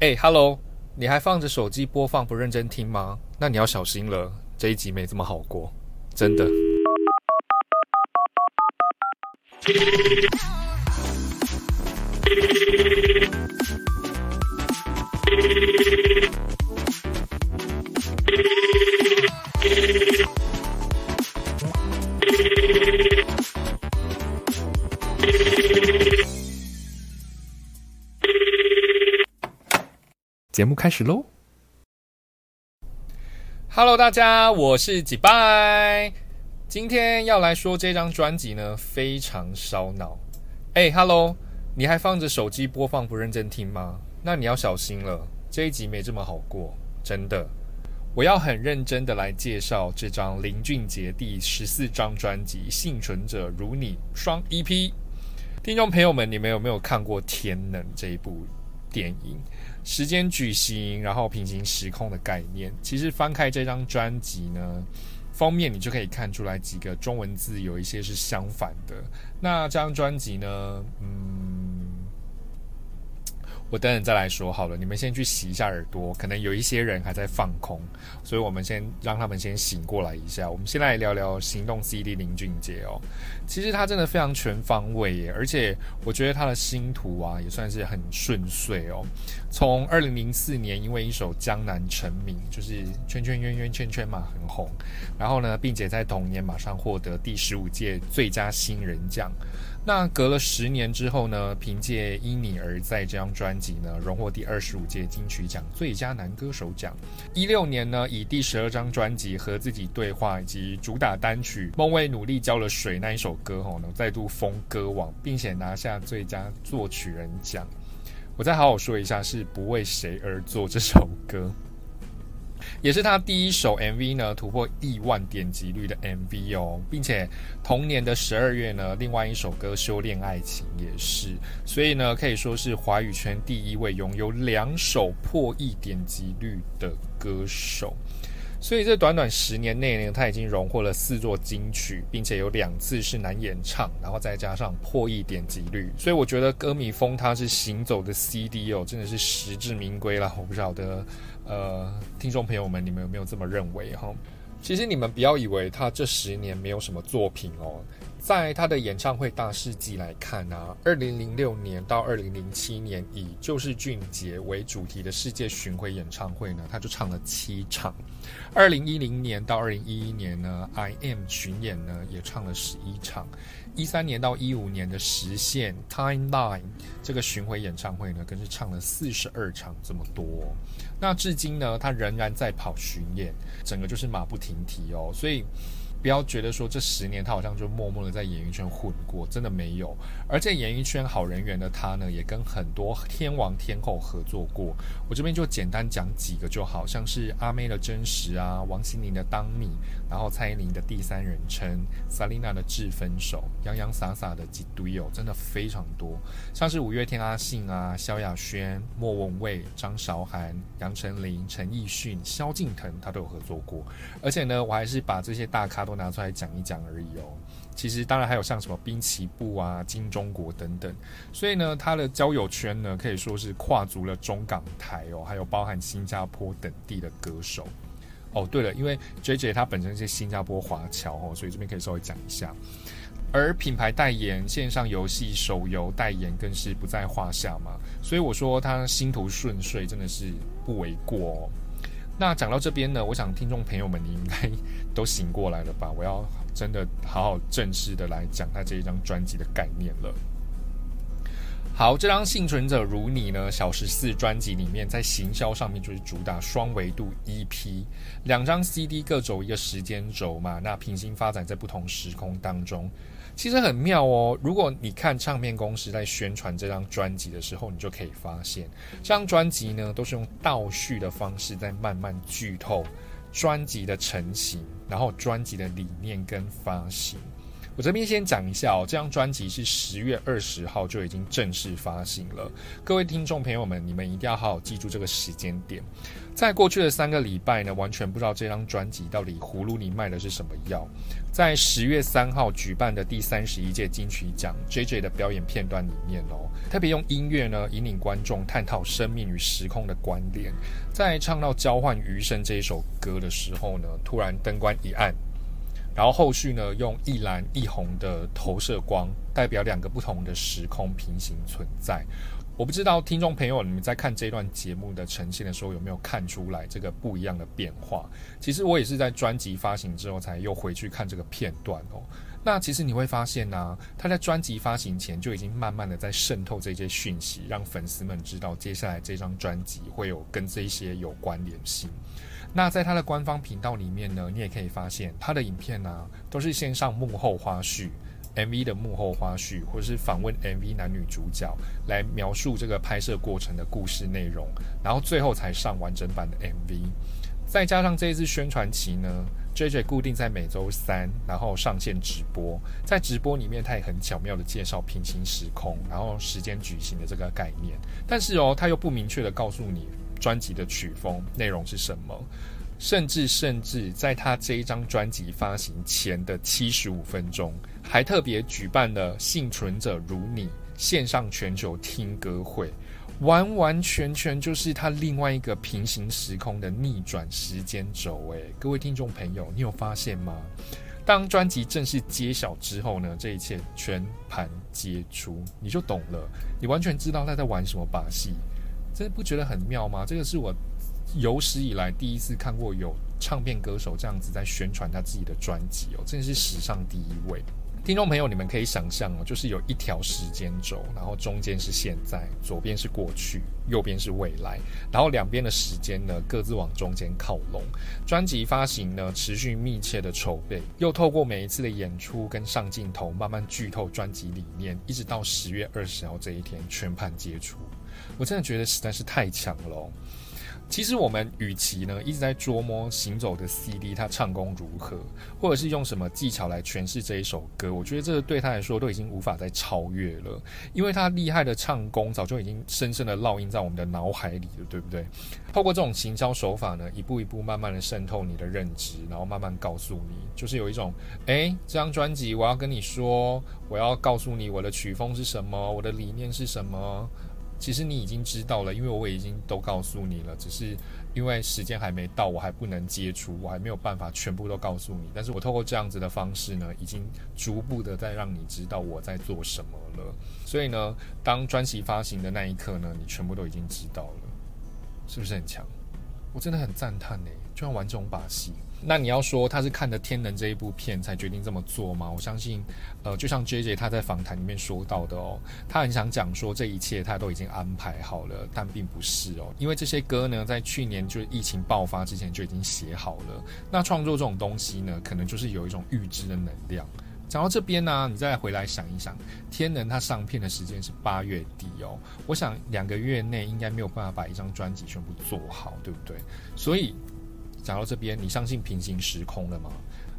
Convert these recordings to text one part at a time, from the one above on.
哎，Hello，你还放着手机播放不认真听吗？那你要小心了，这一集没这么好过，真的。节目开始喽！Hello，大家，我是几拜。今天要来说这张专辑呢，非常烧脑。哎，Hello，你还放着手机播放不认真听吗？那你要小心了，这一集没这么好过，真的。我要很认真的来介绍这张林俊杰第十四张专辑《幸存者如你》双 EP。听众朋友们，你们有没有看过《天能》这一部电影？时间举行，然后平行时空的概念，其实翻开这张专辑呢，封面你就可以看出来几个中文字有一些是相反的。那这张专辑呢，嗯。我等等再来说好了，你们先去洗一下耳朵，可能有一些人还在放空，所以我们先让他们先醒过来一下。我们先来聊聊行动 CD 林俊杰哦，其实他真的非常全方位耶，而且我觉得他的星途啊也算是很顺遂哦。从二零零四年因为一首《江南》成名，就是圈圈圆圆圈圈嘛很红，然后呢，并且在同年马上获得第十五届最佳新人奖。那隔了十年之后呢？凭借《因你而在》这张专辑呢，荣获第二十五届金曲奖最佳男歌手奖。一六年呢，以第十二张专辑《和自己对话》以及主打单曲《梦为努力浇了水》那一首歌后呢，再度封歌王，并且拿下最佳作曲人奖。我再好好说一下，是不为谁而做这首歌。也是他第一首 MV 呢突破亿万点击率的 MV 哦，并且同年的十二月呢，另外一首歌《修炼爱情》也是，所以呢可以说是华语圈第一位拥有两首破亿点击率的歌手。所以这短短十年内呢，他已经荣获了四座金曲，并且有两次是男演唱，然后再加上破亿点击率，所以我觉得歌迷封他是行走的 CD 哦，真的是实至名归了。我不晓得。呃，听众朋友们，你们有没有这么认为哈？其实你们不要以为他这十年没有什么作品哦，在他的演唱会大事记来看啊，二零零六年到二零零七年以就是俊杰为主题的世界巡回演唱会呢，他就唱了七场；二零一零年到二零一一年呢，I am 巡演呢也唱了十一场。一三年到一五年的实现 Timeline 这个巡回演唱会呢，更是唱了四十二场这么多。那至今呢，他仍然在跑巡演，整个就是马不停蹄哦。所以。不要觉得说这十年他好像就默默的在演艺圈混过，真的没有。而且演艺圈好人缘的他呢，也跟很多天王天后合作过。我这边就简单讲几个，就好像是阿妹的真实啊，王心凌的当你，然后蔡依林的第三人称，Selina 的致分手，洋洋洒洒的几堆哦，真的非常多。像是五月天阿信啊，萧亚轩、莫文蔚、张韶涵、杨丞琳、陈奕迅、萧敬腾，他都有合作过。而且呢，我还是把这些大咖都。拿出来讲一讲而已哦。其实当然还有像什么滨崎步啊、金钟国等等，所以呢，他的交友圈呢可以说是跨足了中港台哦，还有包含新加坡等地的歌手。哦，对了，因为 J J 他本身是新加坡华侨哦，所以这边可以稍微讲一下。而品牌代言、线上游戏、手游代言更是不在话下嘛，所以我说他星途顺遂真的是不为过。哦。那讲到这边呢，我想听众朋友们你应该 都醒过来了吧？我要真的好好正式的来讲他这一张专辑的概念了。好，这张《幸存者如你》呢，小十四专辑里面在行销上面就是主打双维度 EP，两张 CD 各走一个时间轴嘛，那平行发展在不同时空当中。其实很妙哦。如果你看唱片公司在宣传这张专辑的时候，你就可以发现，这张专辑呢都是用倒叙的方式在慢慢剧透专辑的成型，然后专辑的理念跟发行。我这边先讲一下哦，这张专辑是十月二十号就已经正式发行了。各位听众朋友们，你们一定要好好记住这个时间点。在过去的三个礼拜呢，完全不知道这张专辑到底葫芦里卖的是什么药。在十月三号举办的第三十一届金曲奖 JJ 的表演片段里面哦，特别用音乐呢引领观众探讨生命与时空的关联。在唱到交换余生这一首歌的时候呢，突然灯光一暗。然后后续呢，用一蓝一红的投射光，代表两个不同的时空平行存在。我不知道听众朋友你们在看这段节目的呈现的时候，有没有看出来这个不一样的变化？其实我也是在专辑发行之后，才又回去看这个片段哦。那其实你会发现呢，他在专辑发行前就已经慢慢的在渗透这些讯息，让粉丝们知道接下来这张专辑会有跟这些有关联性。那在他的官方频道里面呢，你也可以发现他的影片呢，都是先上幕后花絮，MV 的幕后花絮，或者是访问 MV 男女主角，来描述这个拍摄过程的故事内容，然后最后才上完整版的 MV。再加上这一次宣传期呢，JJ 固定在每周三，然后上线直播，在直播里面他也很巧妙的介绍平行时空，然后时间举行的这个概念，但是哦，他又不明确的告诉你。专辑的曲风内容是什么？甚至甚至在他这一张专辑发行前的七十五分钟，还特别举办了“幸存者如你”线上全球听歌会，完完全全就是他另外一个平行时空的逆转时间轴。诶，各位听众朋友，你有发现吗？当专辑正式揭晓之后呢，这一切全盘皆出，你就懂了，你完全知道他在玩什么把戏。真的不觉得很妙吗？这个是我有史以来第一次看过有唱片歌手这样子在宣传他自己的专辑哦，真的是史上第一位。听众朋友，你们可以想象哦，就是有一条时间轴，然后中间是现在，左边是过去，右边是未来，然后两边的时间呢各自往中间靠拢。专辑发行呢持续密切的筹备，又透过每一次的演出跟上镜头，慢慢剧透专辑理念，一直到十月二十号这一天全盘皆出。我真的觉得实在是太强了。其实我们与其呢一直在琢磨行走的 CD 他唱功如何，或者是用什么技巧来诠释这一首歌，我觉得这个对他来说都已经无法再超越了，因为他厉害的唱功早就已经深深的烙印在我们的脑海里了，对不对？透过这种行销手法呢，一步一步慢慢的渗透你的认知，然后慢慢告诉你，就是有一种，哎，这张专辑我要跟你说，我要告诉你我的曲风是什么，我的理念是什么。其实你已经知道了，因为我已经都告诉你了，只是因为时间还没到，我还不能接触，我还没有办法全部都告诉你。但是我透过这样子的方式呢，已经逐步的在让你知道我在做什么了。所以呢，当专辑发行的那一刻呢，你全部都已经知道了，是不是很强？我真的很赞叹呢，居然玩这种把戏。那你要说他是看的《天能》这一部片才决定这么做吗？我相信，呃，就像 J J 他在访谈里面说到的哦，他很想讲说这一切他都已经安排好了，但并不是哦，因为这些歌呢，在去年就是疫情爆发之前就已经写好了。那创作这种东西呢，可能就是有一种预知的能量。讲到这边呢，你再回来想一想，《天能》它上片的时间是八月底哦，我想两个月内应该没有办法把一张专辑全部做好，对不对？所以。讲到这边，你相信平行时空了吗？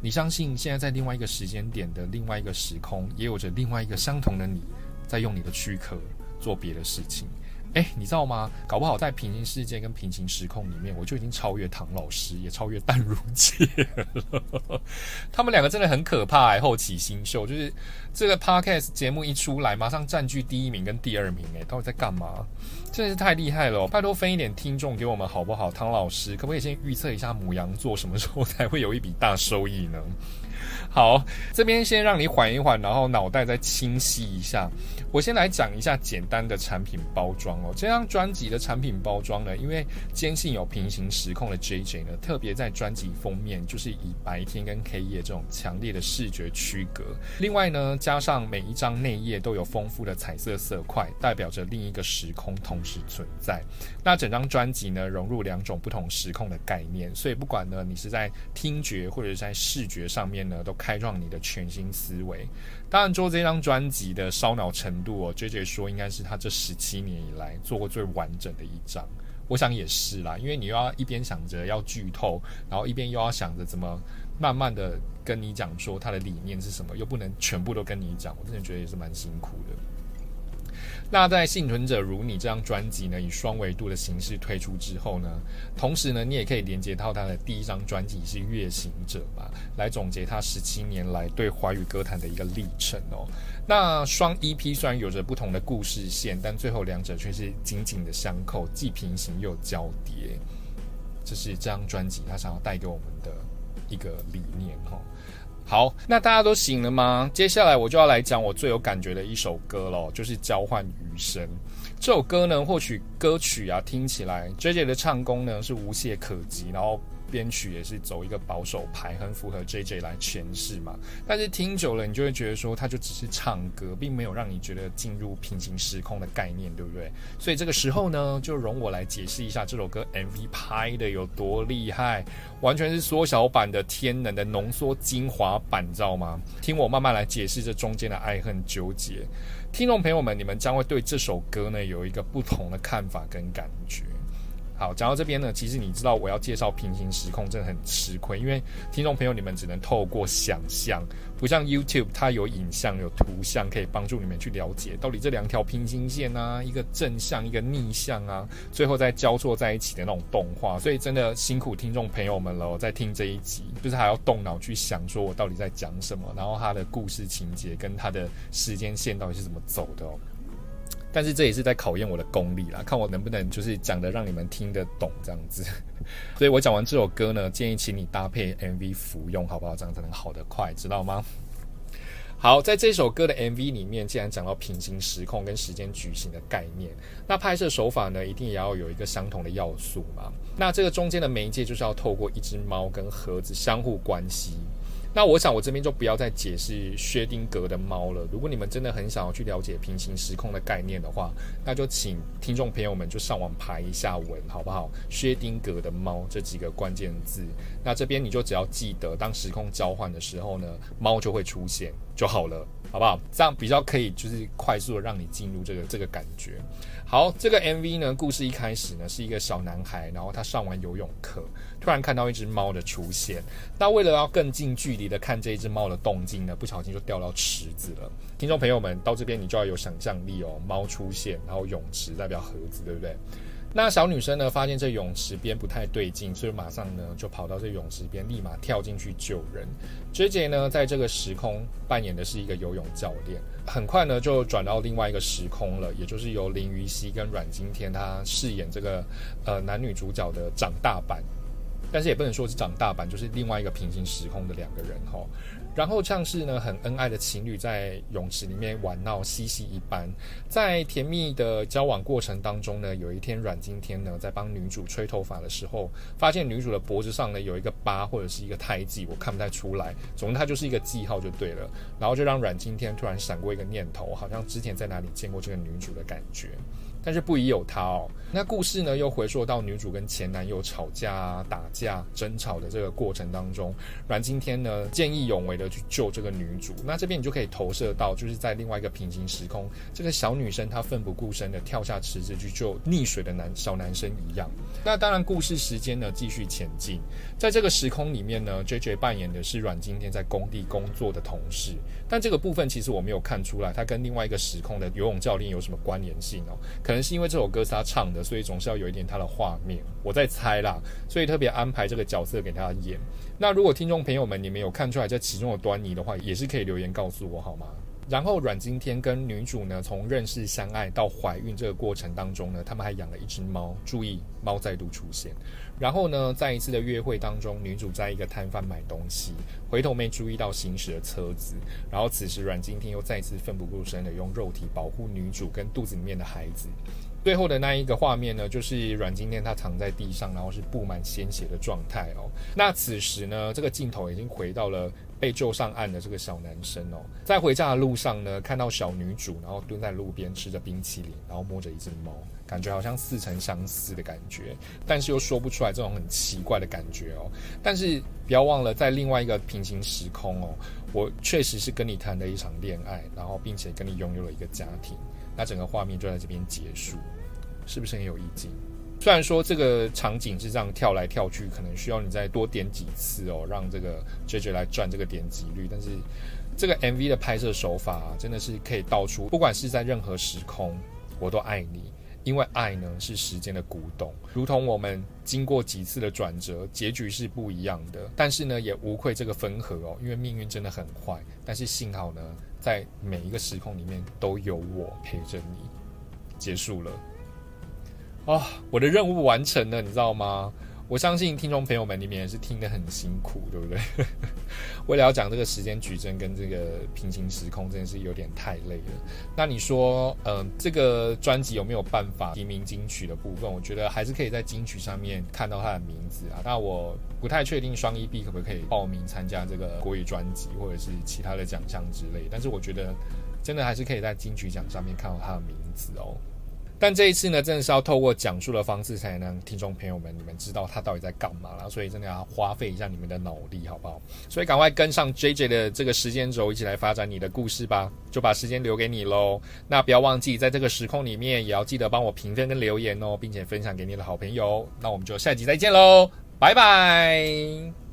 你相信现在在另外一个时间点的另外一个时空，也有着另外一个相同的你，在用你的躯壳做别的事情？哎，你知道吗？搞不好在平行世界跟平行时空里面，我就已经超越唐老师，也超越淡如姐了。他们两个真的很可怕哎！后起新秀，就是这个 podcast 节目一出来，马上占据第一名跟第二名哎，到底在干嘛？真的是太厉害了！拜托分一点听众给我们好不好？唐老师可不可以先预测一下母羊座什么时候才会有一笔大收益呢？好，这边先让你缓一缓，然后脑袋再清晰一下。我先来讲一下简单的产品包装哦。这张专辑的产品包装呢，因为坚信有平行时空的 JJ 呢，特别在专辑封面就是以白天跟黑夜这种强烈的视觉区隔。另外呢，加上每一张内页都有丰富的彩色色块，代表着另一个时空同时存在。那整张专辑呢，融入两种不同时空的概念，所以不管呢你是在听觉或者在视觉上面呢，都开创你的全新思维。当然，做这张专辑的烧脑程度哦，J J 说应该是他这十七年以来做过最完整的一张。我想也是啦，因为你又要一边想着要剧透，然后一边又要想着怎么慢慢的跟你讲说他的理念是什么，又不能全部都跟你讲，我真的觉得也是蛮辛苦的。那在《幸存者如你》这张专辑呢，以双维度的形式推出之后呢，同时呢，你也可以连接到他的第一张专辑是《月行者》嘛，来总结他十七年来对华语歌坛的一个历程哦。那双 EP 虽然有着不同的故事线，但最后两者却是紧紧的相扣，既平行又交叠。这是这张专辑他想要带给我们的一个理念哈。好，那大家都醒了吗？接下来我就要来讲我最有感觉的一首歌喽，就是《交换余生》这首歌呢。或许歌曲啊听起来，J J 的唱功呢是无懈可击，然后。编曲也是走一个保守派，很符合 J J 来诠释嘛。但是听久了，你就会觉得说，他就只是唱歌，并没有让你觉得进入平行时空的概念，对不对？所以这个时候呢，就容我来解释一下这首歌 MV 拍的有多厉害，完全是缩小版的天能的浓缩精华版，知道吗？听我慢慢来解释这中间的爱恨纠结。听众朋友们，你们将会对这首歌呢有一个不同的看法跟感觉。好，讲到这边呢，其实你知道我要介绍平行时空真的很吃亏，因为听众朋友你们只能透过想象，不像 YouTube 它有影像有图像可以帮助你们去了解到底这两条平行线啊，一个正向一个逆向啊，最后再交错在一起的那种动画，所以真的辛苦听众朋友们了，在听这一集，就是还要动脑去想说我到底在讲什么，然后它的故事情节跟它的时间线到底是怎么走的哦。但是这也是在考验我的功力啦，看我能不能就是讲的让你们听得懂这样子。所以我讲完这首歌呢，建议请你搭配 MV 服用，好不好？这样才能好得快，知道吗？好，在这首歌的 MV 里面，既然讲到平行时空跟时间矩形的概念，那拍摄手法呢，一定也要有一个相同的要素嘛。那这个中间的媒介就是要透过一只猫跟盒子相互关系。那我想，我这边就不要再解释薛定格的猫了。如果你们真的很想要去了解平行时空的概念的话，那就请听众朋友们就上网排一下文，好不好？薛定格的猫这几个关键字，那这边你就只要记得，当时空交换的时候呢，猫就会出现就好了，好不好？这样比较可以，就是快速的让你进入这个这个感觉。好，这个 MV 呢，故事一开始呢是一个小男孩，然后他上完游泳课，突然看到一只猫的出现。那为了要更近距离的看这一只猫的动静呢，不小心就掉到池子了。听众朋友们，到这边你就要有想象力哦。猫出现，然后泳池代表盒子，对不对？那小女生呢，发现这泳池边不太对劲，所以马上呢就跑到这泳池边，立马跳进去救人。J J 呢，在这个时空扮演的是一个游泳教练，很快呢就转到另外一个时空了，也就是由林于熙跟阮经天他饰演这个呃男女主角的长大版，但是也不能说是长大版，就是另外一个平行时空的两个人哈。然后像是呢很恩爱的情侣在泳池里面玩闹嬉戏一般，在甜蜜的交往过程当中呢，有一天阮经天呢在帮女主吹头发的时候，发现女主的脖子上呢有一个疤或者是一个胎记，我看不太出来，总之它就是一个记号就对了。然后就让阮经天突然闪过一个念头，好像之前在哪里见过这个女主的感觉。但是不疑有他哦。那故事呢，又回溯到女主跟前男友吵架、打架、争吵的这个过程当中，阮经天呢见义勇为的去救这个女主。那这边你就可以投射到，就是在另外一个平行时空，这个小女生她奋不顾身的跳下池子去救溺水的男小男生一样。那当然，故事时间呢继续前进，在这个时空里面呢，J J 扮演的是阮经天在工地工作的同事。但这个部分其实我没有看出来，他跟另外一个时空的游泳教练有什么关联性哦？可能是因为这首歌是他唱的，所以总是要有一点他的画面。我在猜啦，所以特别安排这个角色给他演。那如果听众朋友们你们有看出来这其中端倪的话，也是可以留言告诉我好吗？然后阮经天跟女主呢，从认识相爱到怀孕这个过程当中呢，他们还养了一只猫。注意，猫再度出现。然后呢，在一次的约会当中，女主在一个摊贩买东西，回头没注意到行驶的车子。然后此时阮经天又再一次奋不顾身的用肉体保护女主跟肚子里面的孩子。最后的那一个画面呢，就是阮经天他躺在地上，然后是布满鲜血的状态哦。那此时呢，这个镜头已经回到了。被救上岸的这个小男生哦，在回家的路上呢，看到小女主，然后蹲在路边吃着冰淇淋，然后摸着一只猫，感觉好像似曾相识的感觉，但是又说不出来这种很奇怪的感觉哦。但是不要忘了，在另外一个平行时空哦，我确实是跟你谈了一场恋爱，然后并且跟你拥有了一个家庭，那整个画面就在这边结束，是不是很有意境？虽然说这个场景是这样跳来跳去，可能需要你再多点几次哦，让这个 J J 来赚这个点击率。但是这个 MV 的拍摄手法真的是可以道出，不管是在任何时空，我都爱你。因为爱呢是时间的古董，如同我们经过几次的转折，结局是不一样的。但是呢，也无愧这个分合哦，因为命运真的很坏。但是幸好呢，在每一个时空里面都有我陪着你。结束了，啊，我的任务完成了，你知道吗？我相信听众朋友们，你们也是听得很辛苦，对不对？为了要讲这个时间矩阵跟这个平行时空，真的是有点太累了。那你说，嗯，这个专辑有没有办法提名金曲的部分？我觉得还是可以在金曲上面看到它的名字啊。那我不太确定双一 B 可不可以报名参加这个国语专辑或者是其他的奖项之类。但是我觉得，真的还是可以在金曲奖上面看到它的名字哦。但这一次呢，真的是要透过讲述的方式，才能听众朋友们你们知道他到底在干嘛了。所以真的要花费一下你们的脑力，好不好？所以赶快跟上 J J 的这个时间轴，一起来发展你的故事吧。就把时间留给你喽。那不要忘记，在这个时空里面，也要记得帮我评分跟留言哦，并且分享给你的好朋友。那我们就下集再见喽，拜拜。